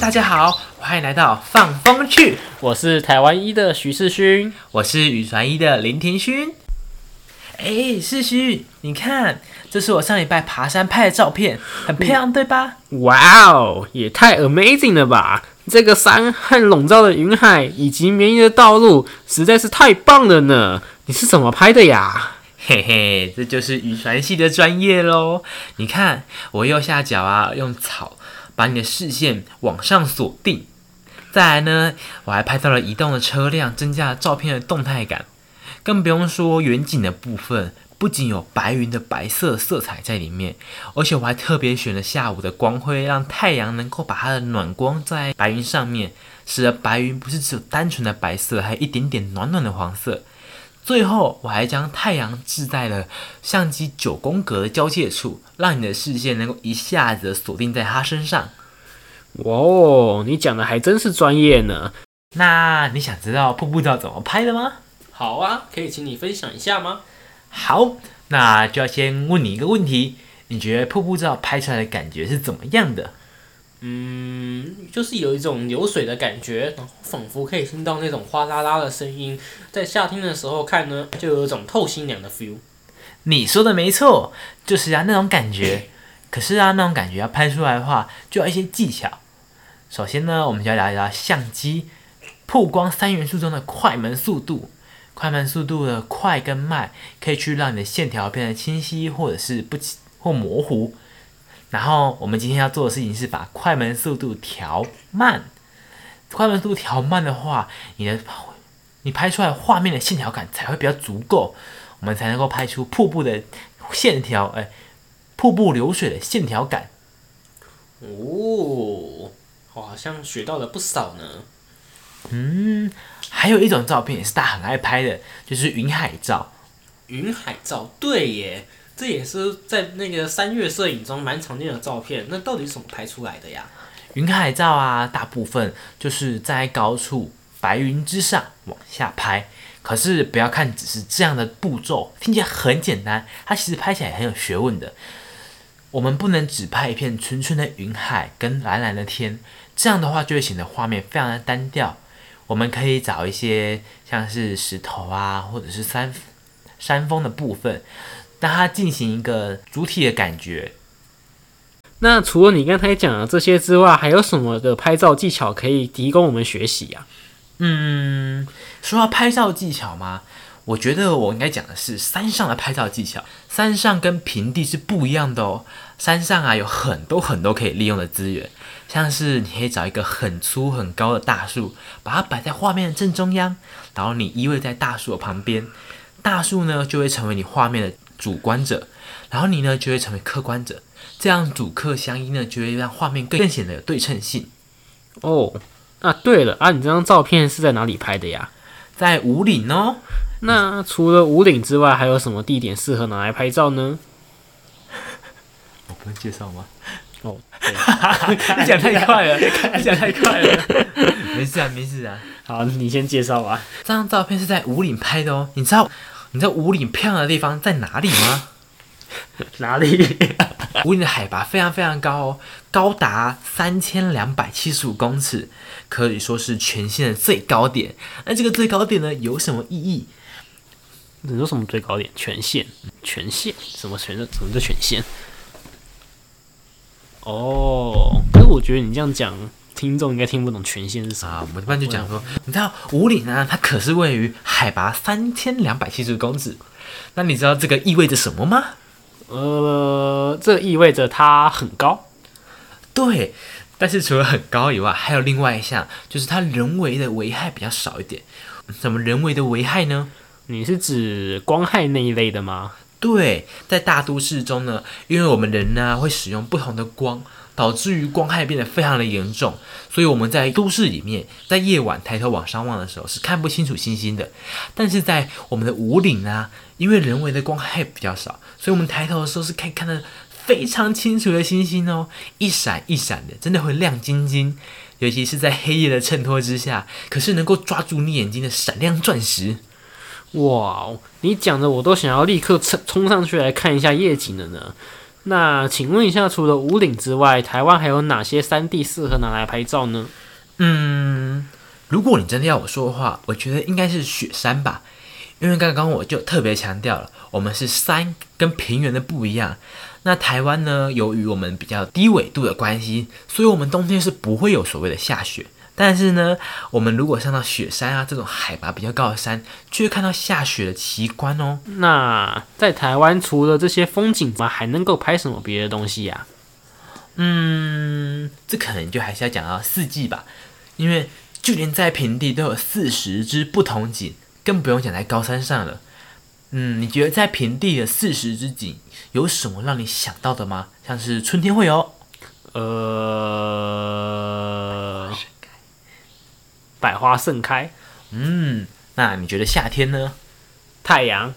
大家好，欢迎来到放风去。我是台湾一的徐世勋，我是宇传一的林庭勋。哎，世勋，你看，这是我上礼拜爬山拍的照片，很漂亮，对吧？哇哦，也太 amazing 了吧！这个山和笼罩的云海以及绵延的道路，实在是太棒了呢。你是怎么拍的呀？嘿嘿，这就是语传系的专业喽。你看，我右下角啊，用草。把你的视线往上锁定，再来呢，我还拍到了移动的车辆，增加了照片的动态感。更不用说远景的部分，不仅有白云的白色色彩在里面，而且我还特别选了下午的光辉，让太阳能够把它的暖光在白云上面，使得白云不是只有单纯的白色，还有一点点暖暖的黄色。最后，我还将太阳置在了相机九宫格的交界处，让你的视线能够一下子锁定在它身上。哇哦，你讲的还真是专业呢。那你想知道瀑布照怎么拍的吗？好啊，可以请你分享一下吗？好，那就要先问你一个问题：你觉得瀑布照拍出来的感觉是怎么样的？嗯，就是有一种流水的感觉，然后仿佛可以听到那种哗啦啦的声音。在夏天的时候看呢，就有一种透心凉的 feel。你说的没错，就是啊那种感觉。可是啊，那种感觉要拍出来的话，就要一些技巧。首先呢，我们就要聊一聊相机曝光三元素中的快门速度。快门速度的快跟慢，可以去让你的线条变得清晰，或者是不或模糊。然后我们今天要做的事情是把快门速度调慢。快门速度调慢的话，你的你拍出来画面的线条感才会比较足够，我们才能够拍出瀑布的线条，哎，瀑布流水的线条感。哦，我好像学到了不少呢。嗯，还有一种照片也是大家很爱拍的，就是云海照。云海照，对耶。这也是在那个三月摄影中蛮常见的照片，那到底是怎么拍出来的呀？云海照啊，大部分就是在高处白云之上往下拍。可是不要看只是这样的步骤，听起来很简单，它其实拍起来很有学问的。我们不能只拍一片纯纯的云海跟蓝蓝的天，这样的话就会显得画面非常的单调。我们可以找一些像是石头啊，或者是山山峰的部分。让它进行一个主体的感觉。那除了你刚才讲的这些之外，还有什么的拍照技巧可以提供我们学习呀？嗯，说到拍照技巧吗？我觉得我应该讲的是山上的拍照技巧。山上跟平地是不一样的哦。山上啊有很多很多可以利用的资源，像是你可以找一个很粗很高的大树，把它摆在画面的正中央，然后你依偎在大树的旁边，大树呢就会成为你画面的。主观者，然后你呢就会成为客观者，这样主客相依呢，就会让画面更更显得有对称性。哦，那对了啊，你这张照片是在哪里拍的呀？在五岭哦。那除了五岭之外，还有什么地点适合拿来拍照呢？我不用介绍吗？哦，你讲太快了，你讲太快了。没事啊，没事啊。好，你先介绍吧。这张照片是在五岭拍的哦，你知道？你知道五岭漂亮的地方在哪里吗？哪里？五岭的海拔非常非常高哦，高达三千两百七十五公尺，可以说是全县的最高点。那这个最高点呢，有什么意义？你说什么最高点？全县？全县？什么全？什么叫全县？哦，可是我觉得你这样讲。听众应该听不懂全线是啥，我们一般就讲说，你知道五岭呢，它可是位于海拔三千两百七十公尺，那你知道这个意味着什么吗？呃，这意味着它很高。对，但是除了很高以外，还有另外一项，就是它人为的危害比较少一点。什么人为的危害呢？你是指光害那一类的吗？对，在大都市中呢，因为我们人呢会使用不同的光，导致于光害变得非常的严重，所以我们在都市里面，在夜晚抬头往上望的时候是看不清楚星星的。但是在我们的五岭啊，因为人为的光害比较少，所以我们抬头的时候是可以看得非常清楚的星星哦，一闪一闪的，真的会亮晶晶。尤其是在黑夜的衬托之下，可是能够抓住你眼睛的闪亮钻石。哇，你讲的我都想要立刻冲冲上去来看一下夜景了呢。那请问一下，除了五岭之外，台湾还有哪些山地适合拿来拍照呢？嗯，如果你真的要我说的话，我觉得应该是雪山吧，因为刚刚我就特别强调了，我们是山跟平原的不一样。那台湾呢，由于我们比较低纬度的关系，所以我们冬天是不会有所谓的下雪。但是呢，我们如果上到雪山啊这种海拔比较高的山，就会看到下雪的奇观哦。那在台湾除了这些风景吗？还能够拍什么别的东西呀、嗯，这可能就还是要讲到四季吧，因为就连在平地都有四十只不同景，更不用讲在高山上了。嗯，你觉得在平地的四十之景有什么让你想到的吗？像是春天会有，呃，百花盛开，嗯，那你觉得夏天呢？太阳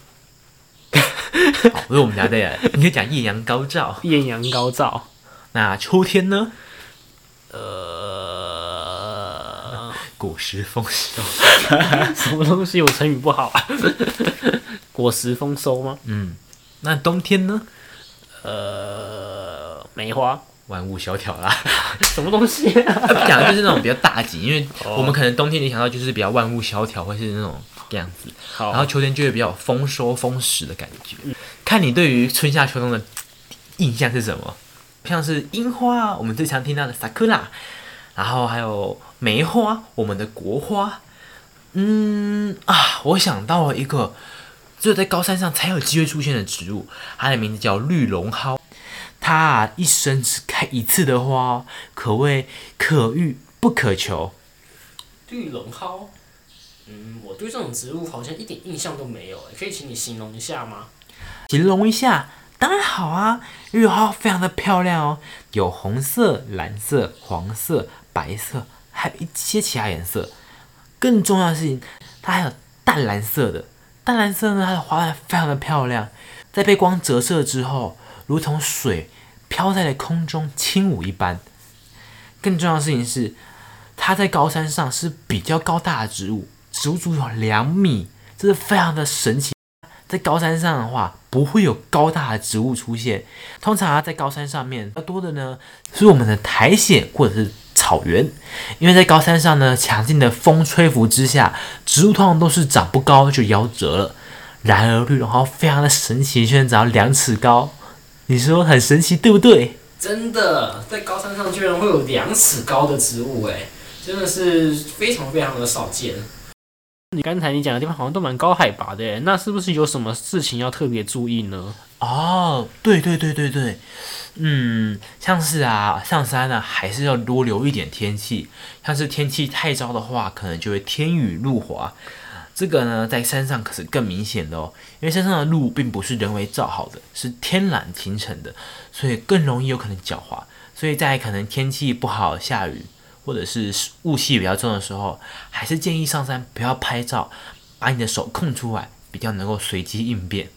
好，因为我们家的，你可以讲艳阳高照。艳阳高照，那秋天呢？呃，果实丰收。什么东西？我成语不好啊。果实丰收吗？嗯，那冬天呢？呃，梅花，万物萧条啦。什么东西、啊？讲的就是那种比较大景，因为我们可能冬天联想到就是比较万物萧条，会是那种这样子。好，然后秋天就会比较丰收丰实的感觉。看你对于春夏秋冬的印象是什么？像是樱花啊，我们最常听到的 sakura，然后还有梅花，我们的国花。嗯啊，我想到了一个只有在高山上才有机会出现的植物，它的名字叫绿龙蒿。它啊一生只开一次的花哦，可谓可遇不可求。绿龙蒿。嗯，我对这种植物好像一点印象都没有，可以请你形容一下吗？形容一下，当然好啊，绿蒿非常的漂亮哦，有红色、蓝色、黄色、白色，还有一些其他颜色。更重要的事情，它还有淡蓝色的，淡蓝色呢，它的花瓣非常的漂亮，在被光折射之后，如同水飘在了空中轻舞一般。更重要的事情是，它在高山上是比较高大的植物，植物足有两米，这是非常的神奇。在高山上的话，不会有高大的植物出现。通常啊，在高山上面，要多的呢是我们的苔藓或者是草原。因为在高山上呢，强劲的风吹拂之下，植物通常都是长不高就夭折了。然而绿龙蒿非常的神奇，居然长到两尺高，你说很神奇对不对？真的，在高山上居然会有两尺高的植物，哎，真的是非常非常的少见。你刚才你讲的地方好像都蛮高海拔的，哎，那是不是有什么事情要特别注意呢？哦，对对对对对，嗯，像是啊，上山呢、还是要多留一点天气，像是天气太糟的话，可能就会天雨路滑。这个呢，在山上可是更明显的哦，因为山上的路并不是人为造好的，是天然形成的，所以更容易有可能狡猾。所以在可能天气不好、下雨或者是雾气比较重的时候，还是建议上山不要拍照，把你的手空出来，比较能够随机应变。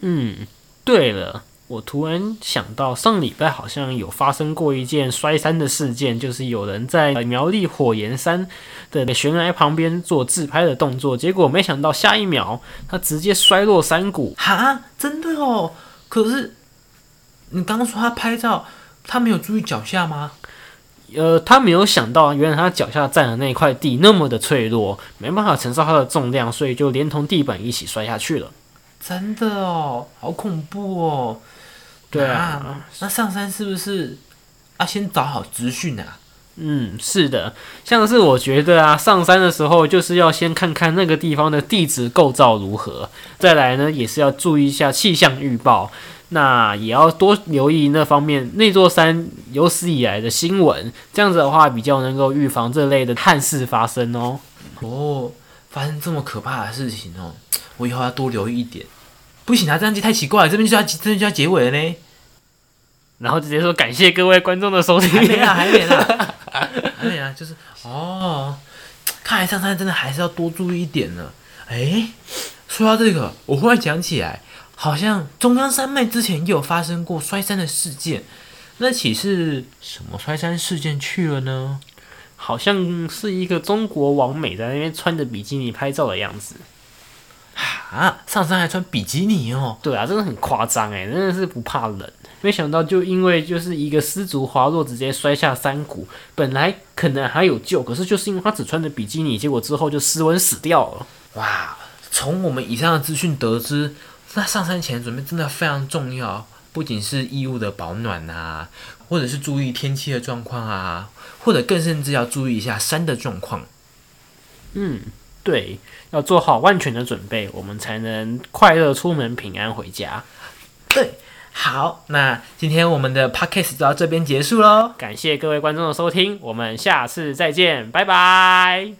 嗯，对了，我突然想到，上礼拜好像有发生过一件摔山的事件，就是有人在苗栗火焰山的悬崖旁边做自拍的动作，结果没想到下一秒他直接摔落山谷。哈，真的哦。可是你刚刚说他拍照，他没有注意脚下吗？呃，他没有想到，原来他脚下站的那块地那么的脆弱，没办法承受它的重量，所以就连同地板一起摔下去了。真的哦，好恐怖哦。对啊，那上山是不是要先找好资讯啊？嗯，是的，像是我觉得啊，上山的时候就是要先看看那个地方的地质构造如何，再来呢也是要注意一下气象预报，那也要多留意那方面那座山有史以来的新闻，这样子的话比较能够预防这类的憾事发生哦。哦，发生这么可怕的事情哦，我以后要多留意一点。不行啊，这样就太奇怪了，这边就要这边就要结尾了呢。然后直接说感谢各位观众的收听。还没啊，还没啦，还没啊，就是哦，看来上山真的还是要多注意一点呢。哎，说到这个，我忽然想起来，好像中央山脉之前也有发生过摔山的事件，那岂是什么摔山事件去了呢？好像是一个中国网美在那边穿着比基尼拍照的样子。啊，上山还穿比基尼哦，对啊，真的很夸张哎，真的是不怕冷。没想到就因为就是一个失足滑落，直接摔下山谷。本来可能还有救，可是就是因为他只穿着比基尼，结果之后就失温死掉了。哇！从我们以上的资讯得知，那上山前准备真的非常重要，不仅是衣物的保暖啊，或者是注意天气的状况啊，或者更甚至要注意一下山的状况。嗯，对，要做好万全的准备，我们才能快乐出门，平安回家。对，好，那今天我们的 podcast 就到这边结束喽。感谢各位观众的收听，我们下次再见，拜拜。